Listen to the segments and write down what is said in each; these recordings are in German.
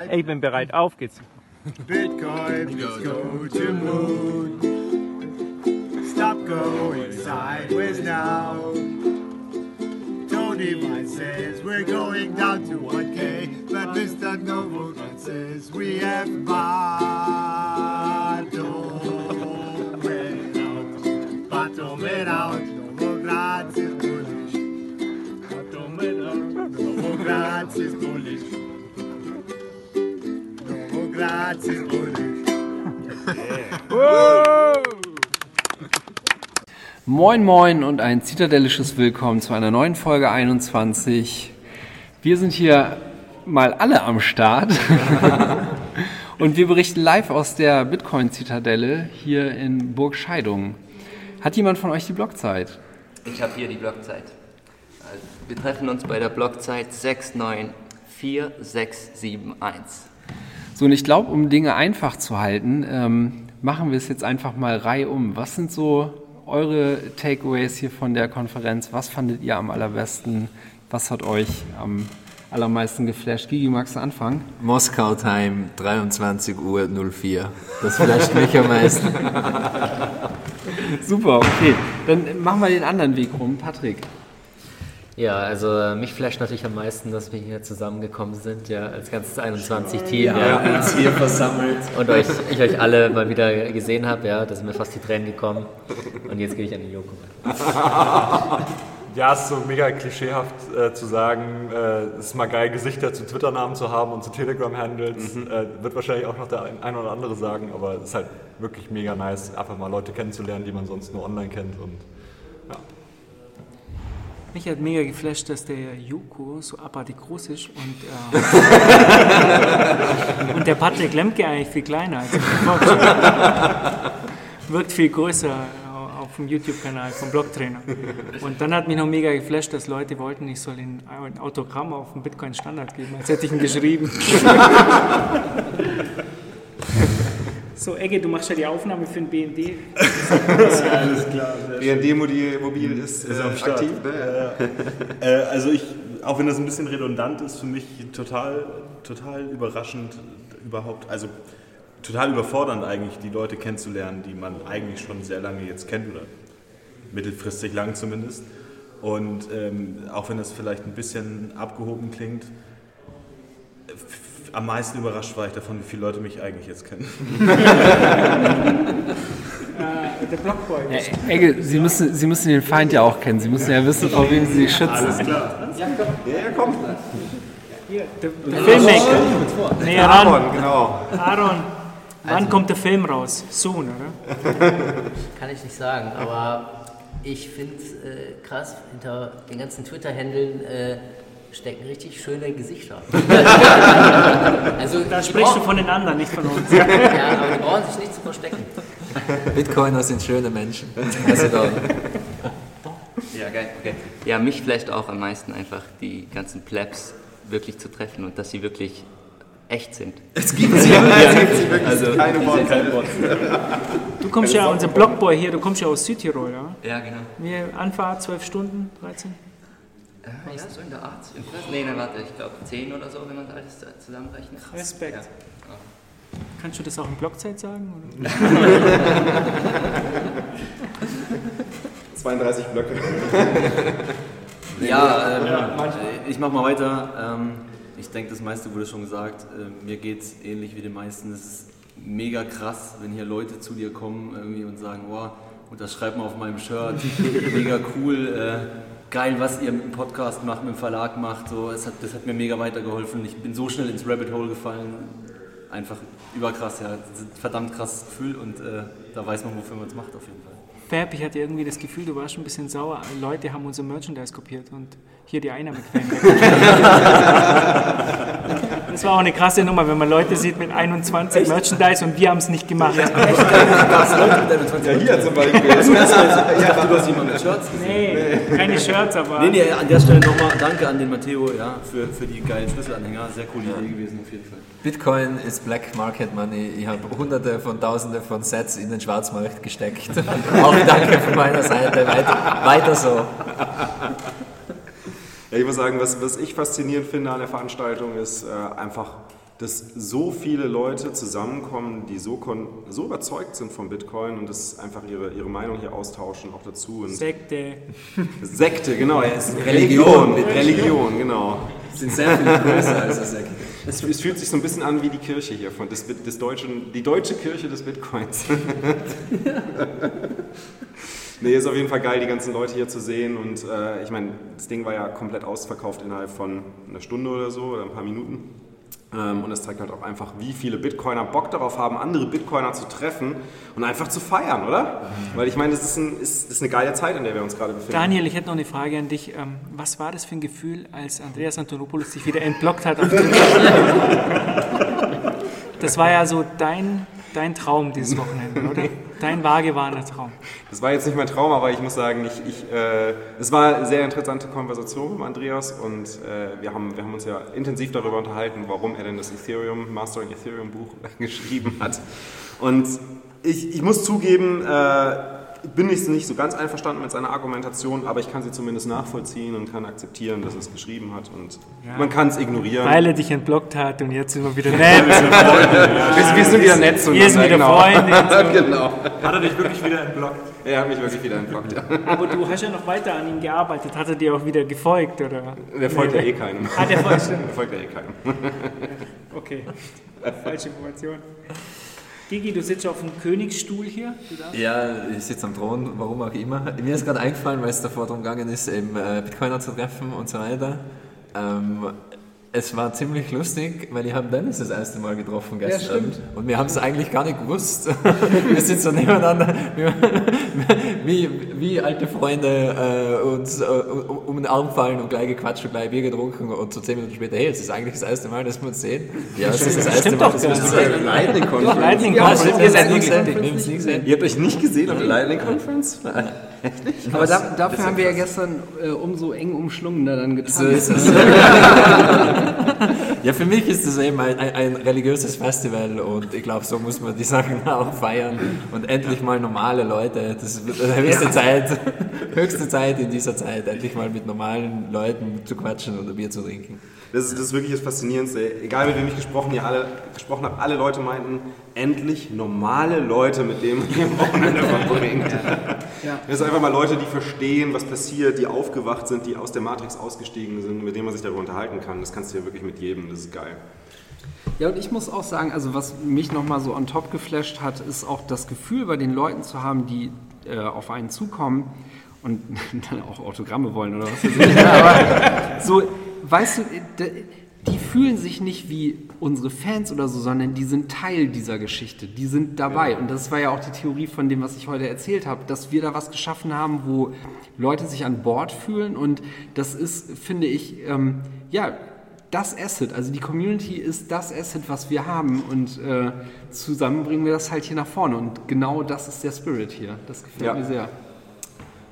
Ich bin bereit, auf geht's. Bitcoin, let's go to moon. Stop going sideways now. Tony Vine says we're going down to 1K, but Mr. Novogat says we have bottomed out. Bottomed out. Novogratz is bullish. Bottomed out. Novogratz is bullish. Bullish. Moin Moin und ein zitadellisches Willkommen zu einer neuen Folge 21. Wir sind hier mal alle am Start und wir berichten live aus der Bitcoin-Zitadelle hier in Burg Scheidung. Hat jemand von euch die Blockzeit? Ich habe hier die Blockzeit. Also, Wir treffen uns bei der Blockzeit 694671. So, und ich glaube, um Dinge einfach zu halten, ähm, machen wir es jetzt einfach mal reihum. Was sind so eure Takeaways hier von der Konferenz? Was fandet ihr am allerbesten? Was hat euch am allermeisten geflasht? Gigi, magst du anfangen? Moskau Time, 23 Uhr 04. Das flasht mich am meisten. Super, okay. Dann machen wir den anderen Weg rum. Patrick. Ja, also äh, mich flasht natürlich am meisten, dass wir hier zusammengekommen sind, ja, als ganzes 21-Team. Ja, uns hier versammelt. Und euch, ich euch alle mal wieder gesehen habe, ja, da sind mir fast die Tränen gekommen. Und jetzt gehe ich an den Joko. Ja, es ist so mega klischeehaft äh, zu sagen, äh, es ist mal geil, Gesichter zu Twitter-Namen zu haben und zu Telegram-Handles. Äh, wird wahrscheinlich auch noch der ein, ein oder andere sagen, aber es ist halt wirklich mega nice, einfach mal Leute kennenzulernen, die man sonst nur online kennt. Und ja. Mich hat mega geflasht, dass der Joko so abartig groß ist und, äh, und der Patrick Lemke eigentlich viel kleiner als ich. Wirkt viel größer au- auf dem YouTube-Kanal vom Blocktrainer. Und dann hat mich noch mega geflasht, dass Leute wollten, ich soll ihnen ein Autogramm auf dem Bitcoin-Standard geben, als hätte ich ihn geschrieben. So, Egge, du machst ja die Aufnahme für den BND. BND Mobil Mobil ist, äh, aktiv. Ne? Äh, also ich, auch wenn das ein bisschen redundant ist, für mich total, total überraschend überhaupt, also total überfordernd eigentlich, die Leute kennenzulernen, die man eigentlich schon sehr lange jetzt kennt oder mittelfristig lang zumindest. Und ähm, auch wenn das vielleicht ein bisschen abgehoben klingt, am meisten überrascht war ich davon, wie viele Leute mich eigentlich jetzt kennen. Äh, der Blockboy. Ja, Egge, Sie müssen, Sie müssen den Feind ja auch kennen. Sie müssen ja wissen, vor wem Sie sich schützen. Ja, komm. Hier, der, der Filmmaker. Nee, Aaron, Aaron. genau. Aaron. Wann kommt der Film raus? Soon, oder? Kann ich nicht sagen, aber ich finde es äh, krass, hinter den ganzen Twitter-Händeln äh, stecken richtig schöne Gesichter. also, Da sprichst du von den anderen, nicht von uns. Ja, aber die brauchen sich nicht zu verstecken. Bitcoiner sind schöne Menschen. Also da, Ja, geil, okay. Ja, mich vielleicht auch am meisten einfach die ganzen Plebs wirklich zu treffen und dass sie wirklich echt sind. Es gibt sie, es gibt sie wirklich. Also, keine Worte. Du kommst ja, unser Blockboy hier, du kommst ja aus Südtirol, ja? Ja, genau. Wir Anfahrt 12 Stunden, 13? Äh, ja, so in der 18. Nee, nein, warte, ich glaube 10 oder so, wenn man alles zusammenrechnet. Respekt. Ja. Kannst du das auch in Blockzeit sagen? Oder? 32 Blöcke. Ja, ähm, ich mach mal weiter. Ähm, ich denke, das meiste wurde schon gesagt. Ähm, mir geht es ähnlich wie den meisten. Es ist mega krass, wenn hier Leute zu dir kommen irgendwie und sagen, wow, unterschreib mal auf meinem Shirt, mega cool, äh, geil, was ihr mit dem Podcast macht, mit dem Verlag macht. So, es hat, das hat mir mega weitergeholfen. Ich bin so schnell ins Rabbit Hole gefallen. Einfach überkrass, ja. Verdammt krasses Gefühl und äh, da weiß man, wofür man es macht auf jeden Fall. Fab, ich hatte irgendwie das Gefühl, du warst ein bisschen sauer. Leute haben unser Merchandise kopiert und hier die Einnahmequellen. das war auch eine krasse Nummer, wenn man Leute sieht mit 21 Merchandise und wir haben es nicht gemacht. Gab's Leute mit deinem 20 Ja, hier zum Beispiel. Ich dachte, du hast jemanden mit Shirts gesehen. Nee, keine Shirts, aber. Nee, nee, an der Stelle nochmal danke an den Matteo ja, für, für die geilen Schlüsselanhänger. Sehr coole Idee gewesen auf jeden Fall. Bitcoin ist Black Market Money. Ich habe hunderte von tausende von Sets in den Schwarzmarkt gesteckt. Auch danke von meiner Seite. Weiter, weiter so. Ja, ich muss sagen, was, was ich faszinierend finde an der Veranstaltung ist äh, einfach dass so viele Leute zusammenkommen, die so, kon so überzeugt sind von Bitcoin und das einfach ihre, ihre Meinung hier austauschen, auch dazu. Und Sekte. Sekte, genau, ja, Religion, mit Religion, genau. Sind sehr viel größer als eine Sekte. Es, es fühlt sich so ein bisschen an wie die Kirche hier, von des, Bit- des deutschen, die deutsche Kirche des Bitcoins. nee, ist auf jeden Fall geil, die ganzen Leute hier zu sehen. Und äh, ich meine, das Ding war ja komplett ausverkauft innerhalb von einer Stunde oder so oder ein paar Minuten. Ähm, und es zeigt halt auch einfach, wie viele Bitcoiner Bock darauf haben, andere Bitcoiner zu treffen und einfach zu feiern, oder? Weil ich meine, das ist, ein, ist, ist eine geile Zeit, in der wir uns gerade befinden. Daniel, ich hätte noch eine Frage an dich. Ähm, Was war das für ein Gefühl, als Andreas Antonopoulos dich wieder entblockt hat? Das war ja so dein, dein Traum dieses Wochenende, oder? Dein wahrgewahrener Traum. Das war jetzt nicht mein Traum, aber ich muss sagen, ich, ich, äh, es war eine sehr interessante Konversation mit Andreas und äh, wir, haben, wir haben uns ja intensiv darüber unterhalten, warum er denn das Ethereum, Mastering Ethereum Buch geschrieben hat. Und ich, ich muss zugeben, äh, bin nicht, nicht so ganz einverstanden mit seiner Argumentation, aber ich kann sie zumindest nachvollziehen und kann akzeptieren, dass er es geschrieben hat und Ja. man kann es ignorieren. Weil er dich entblockt hat und jetzt sind wir wieder nett. wir, wir sind wieder nett Wir sind wieder genau. Freunde. genau. Hat er dich wirklich wieder entblockt? Er hat mich wirklich wieder entblockt, ja. Aber du hast ja noch weiter an ihm gearbeitet. Hat er dir auch wieder gefolgt? Oder? Der folgt ja Nee, eh keinem. Ah, der folgt. Der folgt ja eh keinem. Okay, falsche Information. Gigi, du sitzt auf dem Königsstuhl hier. Ja, ich sitze am Thron, warum auch immer. Mir ist gerade eingefallen, weil es davor darum gegangen ist, eben äh, Bitcoiner zu treffen und so weiter. Ähm, es war ziemlich lustig, weil ich habe Dennis das erste Mal getroffen gestern. stimmt. und wir haben es eigentlich gar nicht gewusst. wir sitzen so nebeneinander, wie, wie alte Freunde äh, uns äh, um den Arm fallen und gleich gequatscht und gleich Bier getrunken und so zehn Minuten später, hey, es ist eigentlich das erste Mal, dass wir uns sehen. Ja, es ist das erste Stimmt Mal, doch dass wir uns sehen. Lightning Conference. Lightning Ja, Conference. Ihr habt euch nicht gesehen auf der Lightning Conference? Aber da, dafür haben wir ja gestern äh, umso eng umschlungener dann getan. So ist es. ja, für mich ist es eben ein, ein, ein religiöses Festival und ich glaube, so muss man die Sachen auch feiern und endlich mal normale Leute. Das wird höchste Zeit, höchste Zeit in dieser Zeit, endlich mal mit normalen Leuten zu quatschen und ein Bier zu trinken. Das ist, das ist wirklich das Faszinierendste. Egal mit wem ich gesprochen, ihr alle, gesprochen habe, alle Leute meinten, endlich normale Leute, mit denen man ihr Wochenende verbringt. Ja. Das sind einfach mal Leute, die verstehen, was passiert, die aufgewacht sind, die aus der Matrix ausgestiegen sind, mit denen man sich darüber unterhalten kann. Das kannst du ja wirklich mit jedem, das ist geil. Ja, und ich muss auch sagen, also was mich nochmal so on top geflasht hat, ist auch das Gefühl bei den Leuten zu haben, die äh, auf einen zukommen und dann auch Autogramme wollen oder was weiß ich. Aber so, weißt du, die fühlen sich nicht wie unsere Fans oder so, sondern die sind Teil dieser Geschichte. Die sind dabei. Und das war ja auch die Theorie von dem, was ich heute erzählt habe, dass wir da was geschaffen haben, wo Leute sich an Bord fühlen. Und das ist, finde ich, ähm, ja, das Asset, also die Community ist das Asset, was wir haben und äh, zusammen bringen wir das halt hier nach vorne und genau das ist der Spirit hier. Das gefällt Ja. mir sehr.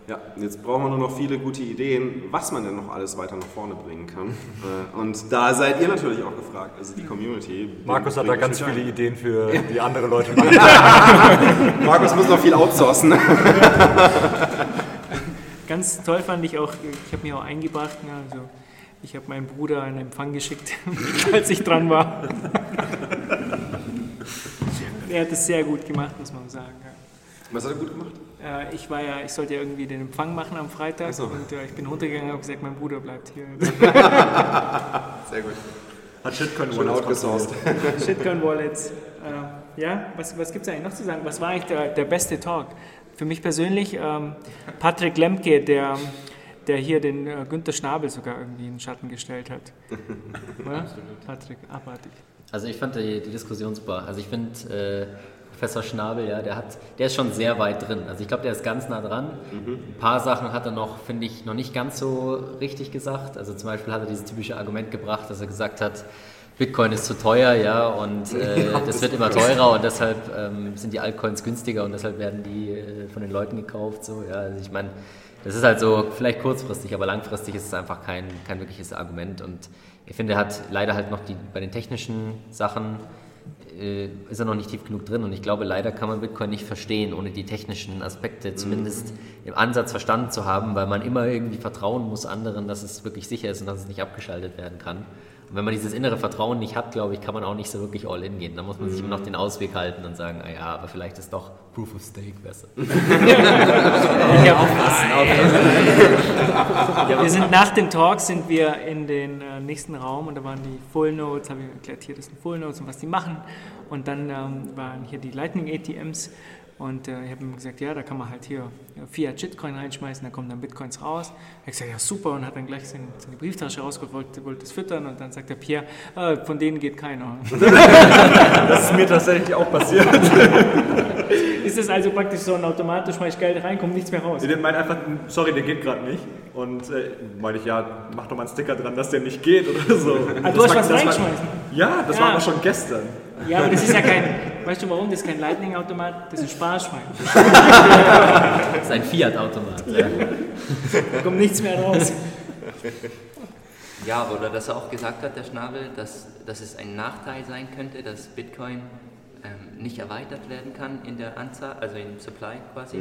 Ja, jetzt brauchen wir nur noch viele gute Ideen, was man denn noch alles weiter nach vorne bringen kann. Äh, Und da seid ihr natürlich auch gefragt, also die Community. Markus hat da ganz viele ein. Ideen für die andere Leute machen. Markus muss noch viel outsourcen. Ganz toll fand ich auch, ich habe mich auch eingebracht, ne, also ich habe meinen Bruder einen Empfang geschickt, als ich dran war. er hat es sehr gut gemacht, muss man sagen. Ja. Was hat er gut gemacht? Äh, Ich war ja, ich sollte ja irgendwie den Empfang machen am Freitag so. und äh, ich bin runtergegangen und habe gesagt, mein Bruder bleibt hier. Sehr gut. Hat Shitcoin outgesourced. Shitcoin Wallets. Äh, ja, was, was gibt es eigentlich noch zu sagen? Was war eigentlich der, der beste Talk? Für mich persönlich ähm, Patrick Lemke, der, der hier den äh, Günther Schnabel sogar irgendwie in den Schatten gestellt hat. Oder? Patrick, abartig. Also ich fand die, die Diskussion super. Also ich finde äh, Professor Schnabel, ja, der hat, der ist schon sehr weit drin. Also ich glaube, der ist ganz nah dran. Ein paar Sachen hat er noch, finde ich, noch nicht ganz so richtig gesagt. Also zum Beispiel hat er dieses typische Argument gebracht, dass er gesagt hat, Bitcoin ist zu teuer, ja, und äh, Ja, das das wird immer teurer und deshalb ähm, sind die Altcoins günstiger und deshalb werden die äh, von den Leuten gekauft. So, ja, also ich meine, das ist halt so vielleicht kurzfristig, aber langfristig ist es einfach kein, kein wirkliches Argument. Und ich finde, er hat leider halt noch die, bei den technischen Sachen äh, ist er noch nicht tief genug drin. Und ich glaube, leider kann man Bitcoin nicht verstehen, ohne die technischen Aspekte zumindest im Ansatz verstanden zu haben, weil man immer irgendwie vertrauen muss anderen, dass es wirklich sicher ist und dass es nicht abgeschaltet werden kann. Und wenn man dieses innere Vertrauen nicht hat, glaube ich, kann man auch nicht so wirklich all in gehen. Da muss man sich immer noch den Ausweg halten und sagen, ah ja, aber vielleicht ist doch Proof of Stake besser. Ja, ja, wir sind nach den Talks sind wir in den äh, nächsten Raum und da waren die Full Notes, habe ich erklärt, hier das sind Full Notes und was die machen. Und dann ähm, waren hier die Lightning ATMs und äh, ich habe ihm gesagt, ja, da kann man halt hier ja, Fiat Shitcoin reinschmeißen, da kommen dann Bitcoins raus. Er hat gesagt, ja super und hat dann gleich seine, seine Brieftasche rausgeholt, wollte, wollte das füttern und dann sagt der Pierre, äh, von denen geht keiner. Das ist mir tatsächlich auch passiert. Ist es also praktisch so ein Automatisch, schmeiß Geld rein, kommt nichts mehr raus? Der meint einfach, sorry, der geht gerade nicht. Und äh, meine ich, ja, mach doch mal einen Sticker dran, dass der nicht geht oder so. Ah, du hast was reingeschmeißen? Ja, das Ja. war aber schon gestern. Ja, aber das ist ja kein, weißt du warum? Das ist kein Lightning-Automat, das ist ein Sparschwein. Das ist ein Fiat-Automat. Ja. Da kommt nichts mehr raus. Ja, oder dass er auch gesagt hat, der Schnabel, dass, dass es ein Nachteil sein könnte, dass Bitcoin ähm, nicht erweitert werden kann in der Anzahl, also im Supply quasi.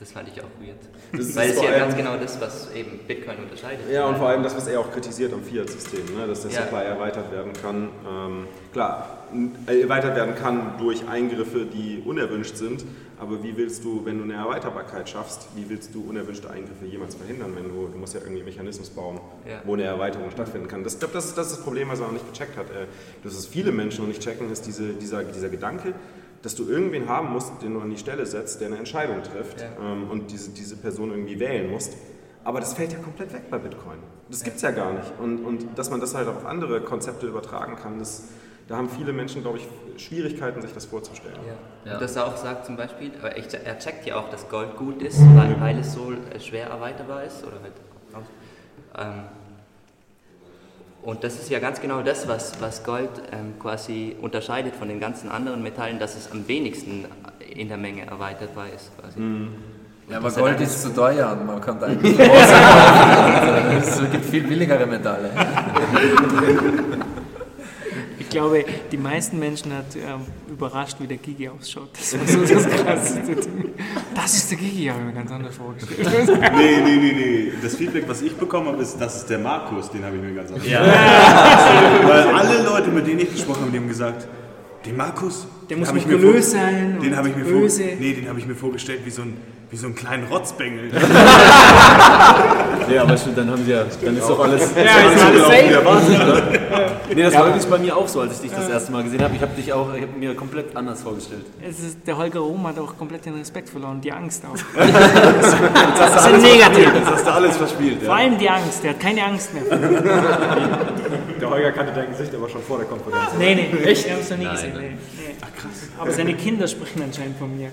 Das fand ich auch weird. Das ist Weil es ja ganz genau das, was eben Bitcoin unterscheidet. Ja, und vor allem das, was er auch kritisiert am Fiat-System, ne? dass der Ja. Supply erweitert werden kann. Ähm, klar, erweitert werden kann durch Eingriffe, die unerwünscht sind, aber wie willst du, wenn du eine Erweiterbarkeit schaffst, wie willst du unerwünschte Eingriffe jemals verhindern, wenn du, du musst ja irgendwie einen Mechanismus bauen, Ja. wo eine Erweiterung stattfinden kann. Das, ich glaube, das ist, das ist das Problem, was er noch nicht gecheckt hat. Äh, Das ist viele Menschen noch nicht checken, ist diese, dieser, dieser Gedanke, dass du irgendwen haben musst, den du an die Stelle setzt, der eine Entscheidung trifft Ja. ähm, und diese, diese Person irgendwie wählen musst. Aber das fällt ja komplett weg bei Bitcoin. Das gibt es ja gar nicht. Und, und dass man das halt auf andere Konzepte übertragen kann, das, da haben viele Menschen, glaube ich, Schwierigkeiten, sich das vorzustellen. Ja. Und dass er auch sagt zum Beispiel, aber ich, er checkt ja auch, dass Gold gut ist, weil, weil es so äh, schwer erweiterbar ist. Oder halt, ähm, und das ist ja ganz genau das, was, was Gold ähm, quasi unterscheidet von den ganzen anderen Metallen, dass es am wenigsten in der Menge erweiterbar ist. Quasi. Ja, aber Gold eine- ist zu teuer und man kann da eigentlich. Also, Es gibt viel billigere Metalle. Ich glaube, die meisten Menschen hat ähm, überrascht, wie der Gigi ausschaut. Das war so das Krasseste. Das ist der Gigi, habe ich mir ganz anders vorgestellt. Nee, nee, nee, nee. Das Feedback, was ich bekommen habe, ist, das ist der Markus, den habe ich mir ganz anders Weil alle Leute, mit denen ich gesprochen habe, die haben gesagt, den Markus, Der muss mir vor- sein Den und habe ich mir vor, böse. nee, den habe ich mir vorgestellt wie so ein wie so einen kleinen Rotzbengel. Nee, aber stimmt, dann haben sie ja, dann ist doch alles. Ja, ist alles safe. erwartet, oder? Nee, das war wirklich bei mir auch so, als ich dich das erste Mal gesehen habe. Ich habe dich auch, ich habe mir komplett anders vorgestellt. Es ist, der Holger Ruhm hat auch komplett den Respekt verloren, die Angst auch. Das sind negativ. Jetzt hast du alles verspielt, Vor ja. allem die Angst, der hat keine Angst mehr. Der Holger kannte dein Gesicht aber schon vor der Konferenz. Nee, nee, echt? Wir haben es noch nie gesehen. Nee, nee. Aber seine Kinder sprechen anscheinend von mir.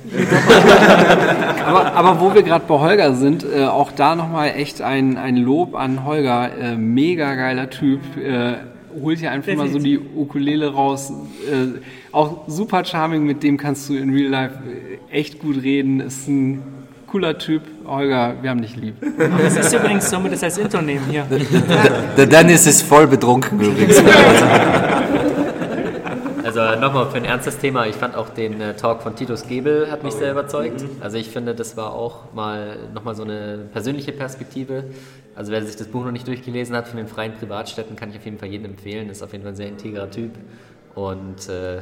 Aber, aber wo wir gerade bei Holger sind, äh, auch da nochmal echt ein, ein Lob an Holger. Äh, mega geiler Typ. Äh, holt hier einfach mal so die Ukulele raus. Äh, auch super charming, mit dem kannst du in Real Life äh, echt gut reden. Ist ein cooler Typ. Holger, wir haben dich lieb. Das ist übrigens, sollen wir das als Intro nehmen hier? Der Dennis ist voll betrunken übrigens. Also nochmal für ein ernstes Thema, ich fand auch den äh, Talk von Titus Gebel hat mich sehr überzeugt. Also ich finde, das war auch mal nochmal so eine persönliche Perspektive. Also wer sich das Buch noch nicht durchgelesen hat von den freien Privatstädten, kann ich auf jeden Fall jedem empfehlen. Ist auf jeden Fall ein sehr integrer Typ. Und äh, äh,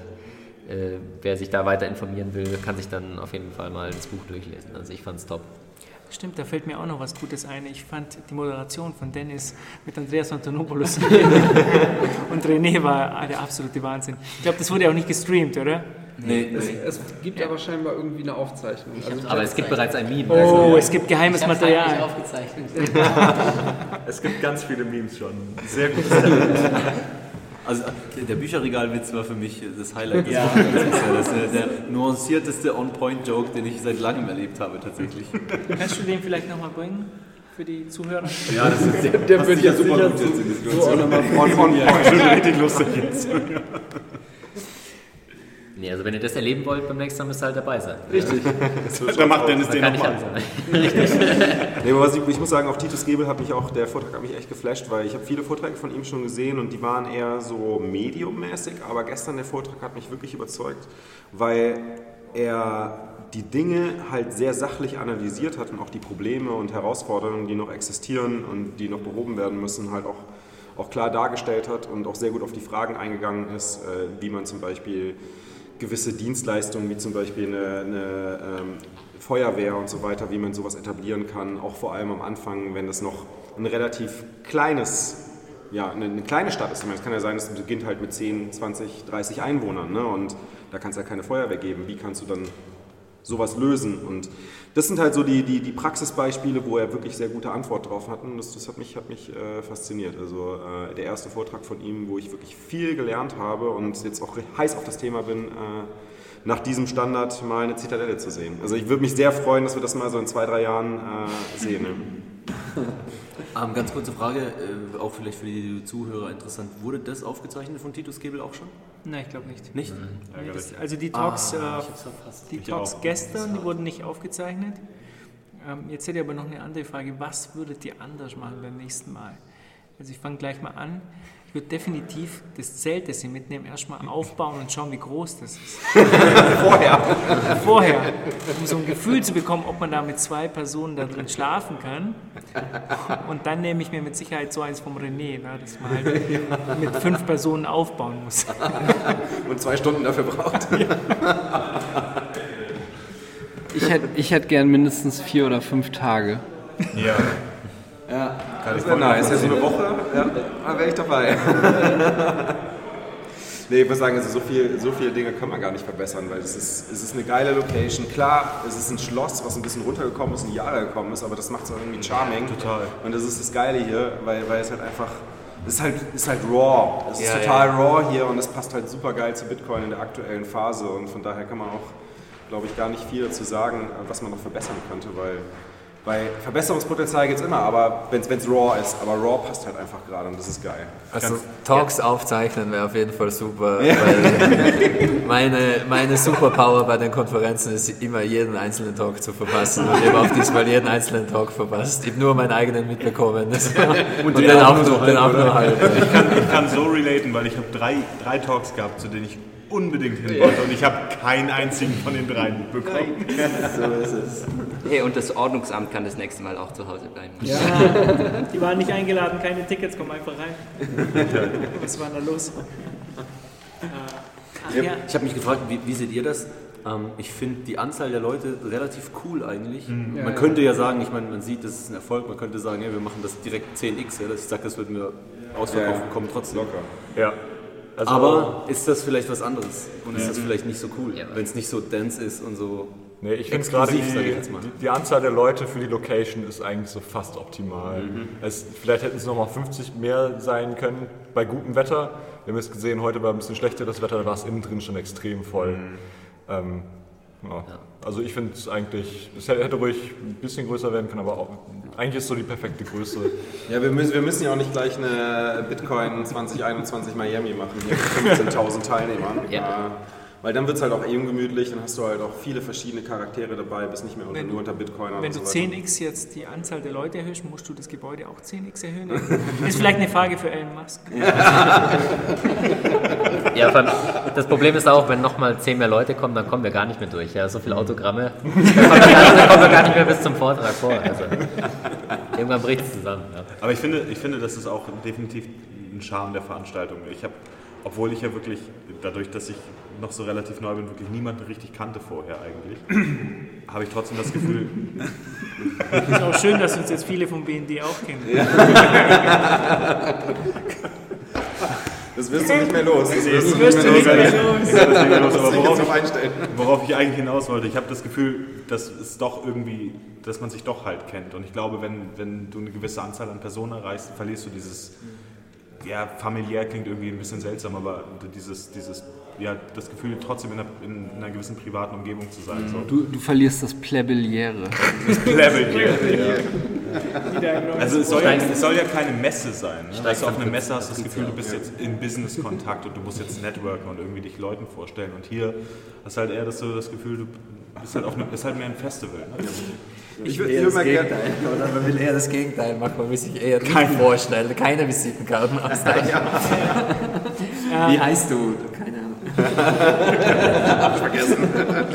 wer sich da weiter informieren will, kann sich dann auf jeden Fall mal das Buch durchlesen. Also ich fand es top. Stimmt, da fällt mir auch noch was Gutes ein. Ich fand die Moderation von Dennis mit Andreas Antonopoulos und René war der absolute Wahnsinn. Ich glaube, das wurde auch nicht gestreamt, oder? Nee, nee. Es gibt aber scheinbar irgendwie eine Aufzeichnung. Also Aber es gibt bereits ein Meme. Oh, es gibt geheimes Ich Material. aufgezeichnet. Es gibt ganz viele Memes schon. Sehr gut. Also der Bücherregalwitz war für mich das Highlight bisher. Das ist der, der nuancierteste On-Point-Joke, den ich seit langem erlebt habe, tatsächlich. Kannst du den vielleicht nochmal bringen für die Zuhörer? Ja, das ist der, der wird ja super gut jetzt in die so Situation. nochmal On, on point. Schon richtig lustig jetzt. Nee, also wenn ihr das erleben wollt, beim nächsten Mal müsst ihr halt dabei sein. Richtig. Da macht Dennis den nochmal. sein. Nee, aber was ich, ich muss sagen, auch Titus Gebel hat mich auch, der Vortrag hat mich echt geflasht, weil ich habe viele Vorträge von ihm schon gesehen und die waren eher so mediummäßig, aber gestern der Vortrag hat mich wirklich überzeugt, weil er die Dinge halt sehr sachlich analysiert hat und auch die Probleme und Herausforderungen, die noch existieren und die noch behoben werden müssen, halt auch auch klar dargestellt hat und auch sehr gut auf die Fragen eingegangen ist, äh, wie man zum Beispiel gewisse Dienstleistungen, wie zum Beispiel eine, eine ähm, Feuerwehr und so weiter, wie man sowas etablieren kann, auch vor allem am Anfang, wenn das noch ein relativ kleines, ja, eine, eine kleine Stadt ist. Ich meine, es kann ja sein, es beginnt halt mit 10, 20, 30 Einwohnern ne? und da kann es ja keine Feuerwehr geben. Wie kannst du dann sowas lösen? Und das sind halt so die, die, die Praxisbeispiele, wo er wirklich sehr gute Antwort drauf hat und das, das hat mich, hat mich äh, fasziniert. Also äh, der erste Vortrag von ihm, wo ich wirklich viel gelernt habe und jetzt auch heiß auf das Thema bin, äh, nach diesem Standard mal eine Zitadelle zu sehen. Also ich würde mich sehr freuen, dass wir das mal so in zwei, drei Jahren äh, sehen. Ne? Ähm, ganz kurze Frage, äh, auch vielleicht für die Zuhörer interessant. Wurde das aufgezeichnet von Titus Gebel auch schon? Nein, ich glaube nicht. Nicht? Nee, das, also die Talks, Ah, äh, die Talks gestern, die wurden nicht aufgezeichnet. Ähm, jetzt hätte ich aber noch eine andere Frage. Was würdet ihr anders machen beim nächsten Mal? Also ich fange gleich mal an. Ich würde definitiv das Zelt, das ihr mitnehmen, erstmal aufbauen und schauen, wie groß das ist. Vorher. Vorher. Um so ein Gefühl zu bekommen, ob man da mit zwei Personen da drin schlafen kann. Und dann nehme ich mir mit Sicherheit so eins vom René, ne, dass man halt mit fünf Personen aufbauen muss. Und zwei Stunden dafür braucht. Ich hätte ich hätt gern mindestens vier oder fünf Tage. Ja. Kann das wäre nice. Ja, so eine Woche, ja, da wäre ich dabei. nee, ich muss sagen, also so, viel, so viele Dinge kann man gar nicht verbessern, weil es ist, es ist eine geile Location. Klar, es ist ein Schloss, was ein bisschen runtergekommen ist, in die Jahre gekommen ist, aber das macht es auch irgendwie charming. Total. Und das ist das Geile hier, weil, weil es halt einfach, es ist halt, ist halt raw. Es ist Ja, total ja. raw hier und es passt halt super geil zu Bitcoin in der aktuellen Phase und von daher kann man auch, glaube ich, gar nicht viel dazu sagen, was man noch verbessern könnte, weil weil Verbesserungspotenzial gibt es immer, aber wenn es raw ist, aber raw passt halt einfach gerade und das ist geil. Also Talks aufzeichnen wäre auf jeden Fall super, weil meine, meine Superpower bei den Konferenzen ist immer jeden einzelnen Talk zu verpassen und ich habe auch diesmal jeden einzelnen Talk verpasst. Ich habe nur meinen eigenen mitbekommen. Das und, den den auch auch nur so den auch nur halb. Ich kann, ich kann so relaten, weil ich habe drei, drei Talks gehabt, zu denen ich unbedingt hin wollte und ich habe keinen einzigen von den dreien mitbekommen. So ist es. Hey, und das Ordnungsamt kann das nächste Mal auch zu Hause bleiben. Ja, die waren nicht eingeladen, keine Tickets, kommen einfach rein. Was war da los? Äh, ach ja. Ich habe mich gefragt, wie, wie seht ihr das? Ähm, ich finde die Anzahl der Leute relativ cool eigentlich. Mhm. Ja, man ja. könnte ja sagen, ich meine, man sieht, das ist ein Erfolg, man könnte sagen, hey, wir machen das direkt 10x, ja, dass ich sage, das wird mir ausverkauft Ja, ja. kommen trotzdem. Locker. Ja. Also, Aber ist das vielleicht was anderes? Und ist das vielleicht nicht so cool, wenn es nicht so dense ist und so Nee, ich finde gerade die, exklusiv, sag ich jetzt mal. die, die Anzahl der Leute für die Location ist eigentlich so fast optimal. Mhm. Es, vielleicht hätten es nochmal 50 mehr sein können bei gutem Wetter. Wir haben es gesehen, heute war ein bisschen schlechteres Wetter, da war es innen drin schon extrem voll. Mhm. Ähm, ja. Also ich finde es eigentlich, es hätte ruhig ein bisschen größer werden können, aber auch, eigentlich ist so die perfekte Größe. Ja, wir müssen, wir müssen ja auch nicht gleich eine Bitcoin 2021 Miami machen hier mit 15.000 Teilnehmern. Ja. Weil dann wird es halt auch eh ungemütlich, dann hast du halt auch viele verschiedene Charaktere dabei, bist nicht mehr unter, Wenn- nur unter Bitcoinern Wenn und du so weiter. 10x jetzt die Anzahl der Leute erhöhst, musst du das Gebäude auch 10x erhöhen? ist vielleicht eine Frage für Elon Musk. Ja, allem, das Problem ist auch, wenn nochmal zehn mehr Leute kommen, dann kommen wir gar nicht mehr durch. Ja, so viele Autogramme. Dann kommen wir gar nicht, dann kommen wir gar nicht mehr bis zum Vortrag vor. Also, irgendwann bricht es zusammen. Ja. Aber ich finde, ich finde, das ist auch definitiv ein Charme der Veranstaltung. Ich habe, obwohl ich ja wirklich, dadurch, dass ich noch so relativ neu bin, wirklich niemanden richtig kannte vorher eigentlich, habe ich trotzdem das Gefühl, Ist auch schön, dass uns jetzt viele vom BND auch kennen. Das wirst du nicht mehr los. Das wirst du wirst nicht du mehr nicht mehr los. los. Ja, das Ding los, Das aber muss ich jetzt worauf, ich, worauf ich eigentlich hinaus wollte, ich habe das Gefühl, dass es doch irgendwie, dass man sich doch halt kennt. Und ich glaube, wenn, wenn du eine gewisse Anzahl an Personen erreichst, verlierst du dieses, ja, familiär klingt irgendwie ein bisschen seltsam, aber dieses, dieses, ja, das Gefühl, trotzdem in einer, in einer gewissen privaten Umgebung zu sein. So. Du, du verlierst das hier. Wieder ein neues Also es soll, ja, es soll ja keine Messe sein. Ne? Du, auf einer Messe hast du das. Gefühl, du bist jetzt in Business-Kontakt und du musst jetzt networken und irgendwie dich Leuten vorstellen. Und hier hast du halt eher das, so das Gefühl, du bist halt, auf einem, ist halt mehr ein Festival. Ne? Ich würde Eher würd das mal gerne. Gegenteil, oder man will eher das Gegenteil machen, man will sich eher nicht vorstellen, keine Visitenkarten austauschen. Wie heißt du? Ahnung. Vergessen.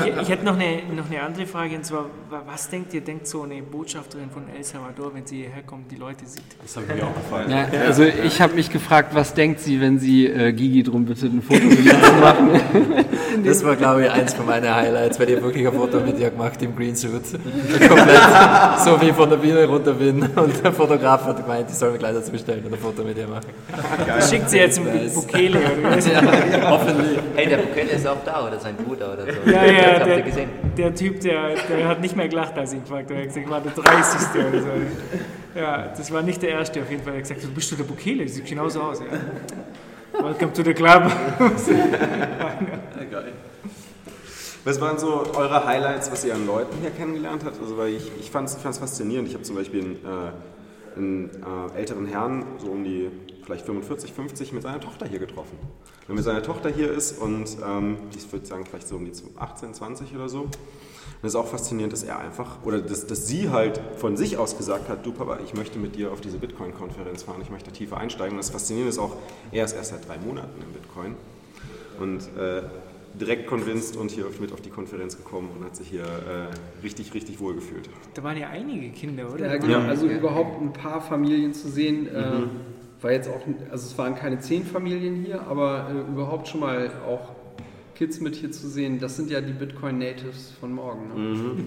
Ich, ich hätte noch eine, noch eine andere Frage, und zwar, wa- was denkt ihr, denkt so eine Botschafterin von El Salvador, wenn sie hierher kommt, die Leute sieht? Das habe ich mir auch gefallen. Ja, also ich habe mich gefragt, was denkt sie, wenn sie äh, Gigi drum bittet, ein Foto mit ihr zu machen? Das war, glaube ich, eins von meinen Highlights, weil ich wirklich ein Foto mit ihr gemacht im Greensuit. Komplett so wie ich von der Bühne runter bin. Und der Fotograf hat gemeint, ich soll mir gleich dazu bestellen und ein Foto mit ihr machen. Schickt sie jetzt ein Nice. Bukele oder was? Hoffentlich. Hey, der Bukele ist auch da, oder sein Bruder oder so. Ja, ja, Habt ihr der, gesehen? der Typ, der, der hat nicht mehr gelacht, als ich gefragt habe. Er hat gesagt, ich war der 30. oder so. Ja, das war nicht der Erste auf jeden Fall. Er hat gesagt, du bist du der Bukele? Sieht genauso aus. Ja. Welcome to the club. Geil. Was waren so eure Highlights, was ihr an Leuten hier kennengelernt habt? Also, weil ich, ich fand es faszinierend. Ich habe zum Beispiel einen, äh, einen äh, älteren Herrn, so um die vielleicht 45, 50, mit seiner Tochter hier getroffen. Wenn mit seiner Tochter hier ist und ähm, ich würde sagen, vielleicht so um die 18, 20 oder so. Und es ist auch faszinierend, dass er einfach, oder dass, dass sie halt von sich aus gesagt hat, du Papa, ich möchte mit dir auf diese Bitcoin-Konferenz fahren, ich möchte tiefer einsteigen. Und das Faszinierende ist auch, er ist erst seit drei Monaten im Bitcoin und äh, direkt convinced und hier mit auf die Konferenz gekommen und hat sich hier äh, richtig, richtig wohl gefühlt. Da waren ja einige Kinder, oder? Ja, genau. Also überhaupt ein paar Familien zu sehen, äh, war jetzt auch, also es waren keine zehn Familien hier, aber äh, überhaupt schon mal auch Kids mit hier zu sehen, das sind ja die Bitcoin Natives von morgen. Ne?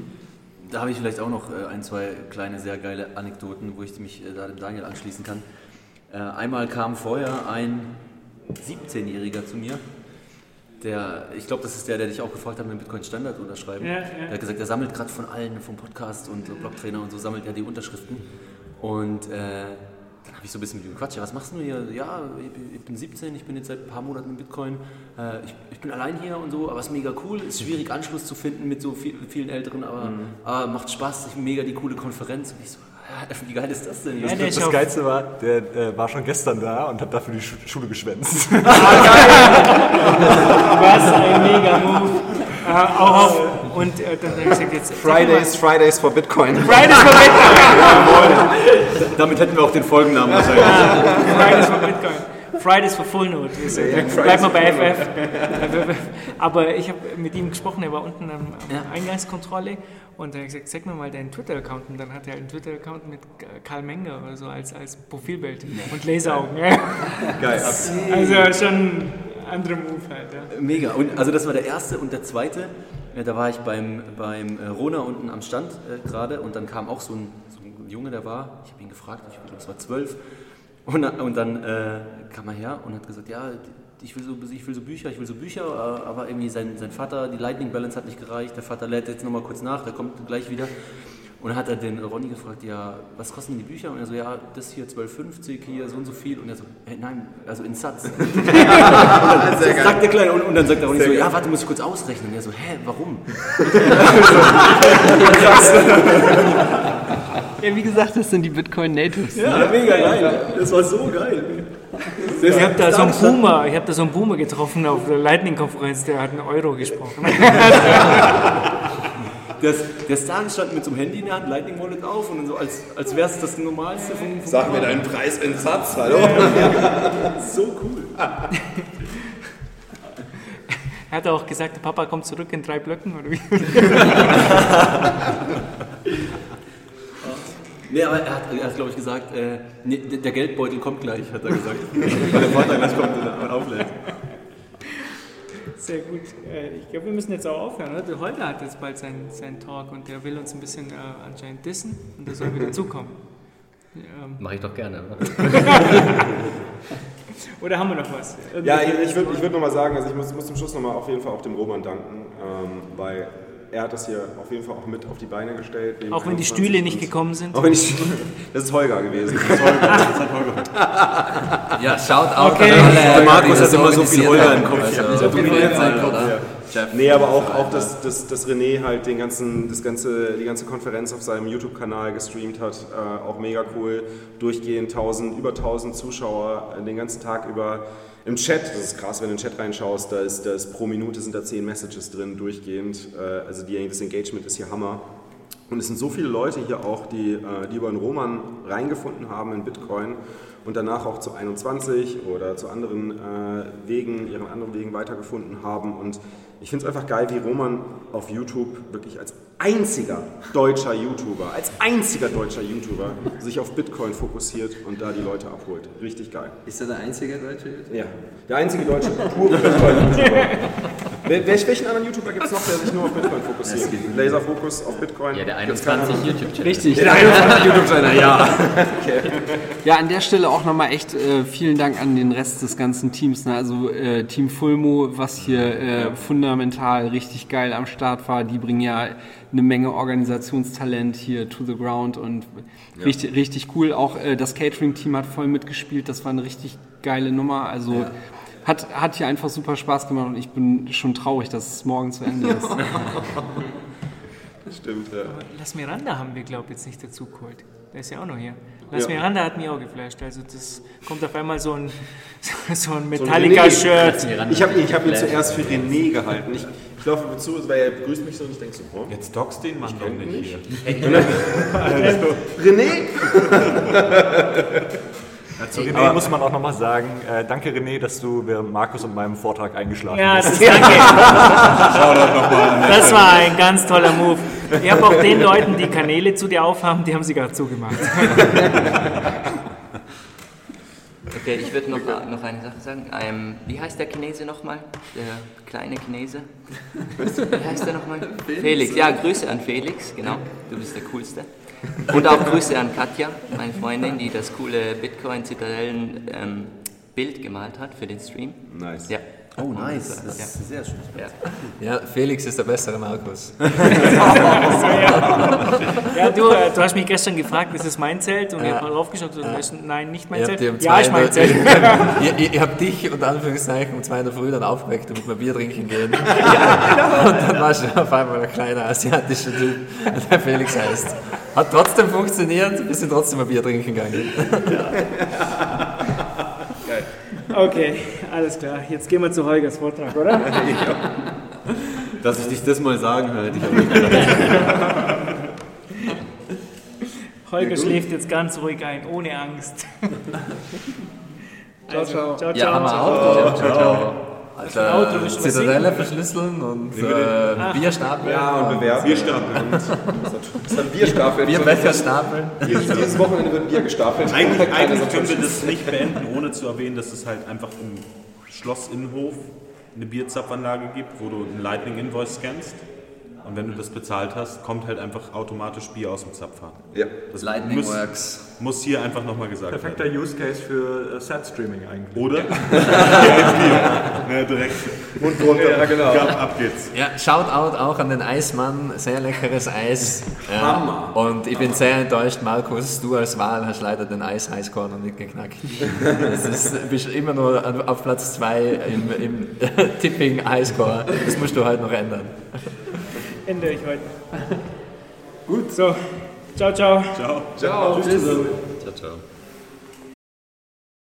Da habe ich vielleicht auch noch äh, ein, zwei kleine, sehr geile Anekdoten, wo ich mich äh, da dem Daniel anschließen kann. Äh, Einmal kam vorher ein 17-Jähriger zu mir, der, ich glaube, das ist der, der dich auch gefragt hat mit dem Bitcoin Standard unterschreiben. Ja, ja. Der hat gesagt, er sammelt gerade von allen, vom Podcast und so Blogtrainer und so, sammelt er die Unterschriften. Und äh, dann habe ich so ein bisschen mit ihm gequatscht. Ja, was machst du hier? Ja, ich, bin 17, ich bin jetzt seit ein paar Monaten im Bitcoin. Äh, ich, ich bin allein hier und so, aber es ist mega cool. Es ist schwierig, Anschluss zu finden mit so viel, vielen Älteren, aber, aber macht Spaß. Ich mega die coole Konferenz. Und ich so, wie geil ist das denn? Ja, Das auf- Geilste war, der äh, war schon gestern da und hat dafür die Schu Schule geschwänzt. Was ein mega Move. Äh, auch auf, und äh, dann habe ich gesagt, jetzt. Fridays, Fridays for Bitcoin. Fridays for Bitcoin. Damit hätten wir auch den Folgennamen wahrscheinlich. Fridays for Bitcoin. Fridays for Full Note. Ist, äh, Bleib mal bei FF. Aber ich habe mit ihm gesprochen, er war unten am, am Eingangskontrolle und er hat gesagt, sag mir mal deinen Twitter-Account. Und dann hat er einen Twitter-Account mit Karl Menger oder so als, als Profilbild und Laseraugen. Ja. Geil. Also schon anderer Move halt. Ja. Mega. Und also das war der erste und der zweite. Da war ich beim, beim äh, Rona unten am Stand äh, gerade und dann kam auch so ein, so ein Junge, der war, ich habe ihn gefragt, ich glaube, es war zwölf. Und, dann- und dann äh, kam er her und hat gesagt, ja, ich will so, ich will so Bücher, ich will so Bücher, aber irgendwie sein, sein Vater, die Lightning Balance hat nicht gereicht, der Vater lädt jetzt nochmal kurz nach, der kommt gleich wieder. Und dann hat er den Ronny gefragt, ja, was kosten die Bücher? Und er so, ja, das hier 12,50, hier so und so viel. Und er so, hey, nein, also in Satz. und dann sagt der Kleine, und, und dann sagt der Ronny so, ja, warte, muss ich kurz ausrechnen. Und er so, hä, warum? Ja, wie gesagt, das sind die Bitcoin Natives. Ja, mega geil. Das war so geil. Ich habe da so einen Boomer, ich habe da so einen Boomer getroffen auf der Lightning-Konferenz, der hat einen Euro gesprochen. Der, der Stan stand mit so einem Handy in der Hand, Lightning Wallet auf und dann so, als, als wäre es das Normalste vom, vom Sag mir deinen Preis in Satz, hallo? So cool. Er hat auch gesagt, der Papa kommt zurück in drei Blöcken oder wie? Nee, aber er hat, er hat glaube ich, gesagt, äh, nee, der der Geldbeutel kommt gleich, hat er gesagt. Weil der Vater gleich kommt und auflädt. Sehr gut. Äh, Ich glaube, wir müssen jetzt auch aufhören. Oder? Der Holger hat jetzt bald seinen, seinen Talk und der will uns ein bisschen äh, anscheinend dissen und der soll wieder zukommen. Ähm, Mache ich doch gerne. Oder? Oder haben wir noch was? Ja, ich, ich würde ich würd nochmal sagen, also ich muss, muss zum Schluss nochmal auf jeden Fall auch dem Roman danken, ähm, weil er hat das hier auf jeden Fall auch mit auf die Beine gestellt. Auch wenn die 21 Stühle nicht gekommen sind. Auch wenn die Stühle, das ist Holger gewesen. Das ist Holger, das hat Holger. Ja, shout out Okay. an alle. Der Markus hat immer so viel haben. im Kopf. Also, Ja, dominiert sein Gott. Nee, aber auch, auch dass, dass, dass René halt den ganzen, das ganze, die ganze Konferenz auf seinem YouTube-Kanal gestreamt hat, äh, auch mega cool. Durchgehend 1000, über 1000 Zuschauer den ganzen Tag über im Chat. Das ist krass, wenn du in den Chat reinschaust, da ist, da ist pro Minute sind da 10 Messages drin, durchgehend. Äh, also die, das Engagement ist hier Hammer. Und es sind so viele Leute hier auch, die, äh, die über den Roman reingefunden haben in Bitcoin und danach auch zu 21 oder zu anderen äh, Wegen, ihren anderen Wegen weitergefunden haben. Und ich finde es einfach geil, wie Roman auf YouTube wirklich als einziger deutscher YouTuber, als einziger deutscher YouTuber sich auf Bitcoin fokussiert und da die Leute abholt. Richtig geil. Ist er der einzige deutsche YouTuber? Ja, der einzige deutsche pure Bitcoin-YouTuber. Wel- welch- Welchen anderen YouTuber gibt es noch, der sich nur auf Bitcoin fokussiert? Laserfokus auf Bitcoin? Ja, der Gibt's keinen 21 anderen? YouTube-Channel. Richtig. Der 21 YouTube-Channel, ja. Ja, an der Stelle auch nochmal echt äh, vielen Dank an den Rest des ganzen Teams. Ne? Also äh, Team Fulmo, was hier äh, fundamental richtig geil am Start war. Die bringen ja eine Menge Organisationstalent hier to the ground und richtig, richtig cool. Auch äh, das Catering-Team hat voll mitgespielt. Das war eine richtig geile Nummer. Also hat, hat hier einfach super Spaß gemacht und ich bin schon traurig, dass es morgen zu Ende ist. Stimmt, ja. Las Miranda haben wir, glaube ich, jetzt nicht dazu geholt. Der ist ja auch noch hier. Las Ja. Miranda hat mich auch geflasht. Also das kommt auf einmal so ein, so ein So Metallica-Shirt. René. Ich habe ich hab ihn zuerst für René gehalten. Ich, ich laufe ihm zu, weil er begrüßt mich so und ich denke so, oh. Jetzt dockst den Mann doch nicht hier. René? Ja, zu René muss man auch nochmal sagen, äh, danke René, dass du während Markus und meinem Vortrag eingeschlafen Ja, bist. das, danke. das war ein ganz toller Move. Ich habe auch den Leuten, die Kanäle zu dir aufhaben, die haben sie gerade zugemacht. Okay, ich würde noch, noch eine Sache sagen. Ähm, wie heißt der Chinese nochmal? Der kleine Chinese? Wie heißt der nochmal? Felix. Ja, Grüße an Felix, genau. Du bist der Coolste. Und auch Grüße an Katja, meine Freundin, die das coole Bitcoin-Zitadellen-Bild gemalt hat für den Stream. Nice. Ja. Oh, nice. Das Ja. ist sehr schön. Ja. Ja, Felix ist der bessere Markus. Ja, du, du hast mich gestern gefragt, ist es mein Zelt? Und ich Ja. habe draufgeschaut und ja. nein, nicht mein Ihr Zelt. um Ja, ist mein Zelt. ihr, ihr, ihr habt dich unter Anführungszeichen um zwei in der Früh dann aufgeweckt, damit wir Bier trinken gehen. Und dann war schon auf einmal ein kleiner asiatischer Typ, der Felix heißt. Hat trotzdem funktioniert, wir sind trotzdem ein Bier trinken gegangen. Okay, alles klar. Jetzt gehen wir zu Holgers Vortrag, oder? Dass ich dich das mal sagen höre, hätte ich auch nicht gedacht. Holger schläft jetzt ganz ruhig ein, ohne Angst. Ciao, ciao. Ciao, Ja, ciao. haben wir auch. Ciao, ciao. Ist was Zitadelle verschlüsseln und äh, Bier stapeln. Ja, und bewerten. Bierstapel. Das hat Bierstapel. Bierbecher stapeln. Dieses, dieses Wochenende wird Bier gestapelt. Eigentlich, eigentlich können wir das nicht beenden, ohne zu erwähnen, dass es halt einfach im Schloss Innenhof eine Bierzapfanlage gibt, wo du einen Lightning Invoice scannst. Und wenn du das bezahlt hast, kommt halt einfach automatisch Bier aus dem Zapfhahn. Ja. Das Lightning muss, Works. muss hier einfach nochmal gesagt Perfekter werden. Use Case für äh, Set-Streaming eigentlich. Oder? ja, direkt. Und drunter. Ja, genau. Gab, ab geht's. Ja, Shoutout auch an den Eismann, sehr leckeres Eis. Ja. Hammer. Und ich bin sehr enttäuscht, Markus, du als Wahl hast leider den Eis-Highscore noch nicht geknackt. Das ist, bist immer nur auf Platz 2 im, im Tipping-Highscore. Das musst du heute noch ändern. Ändere ich heute. Gut. So, ciao, ciao. Ciao. Ciao. Tschüss. Ciao, ciao.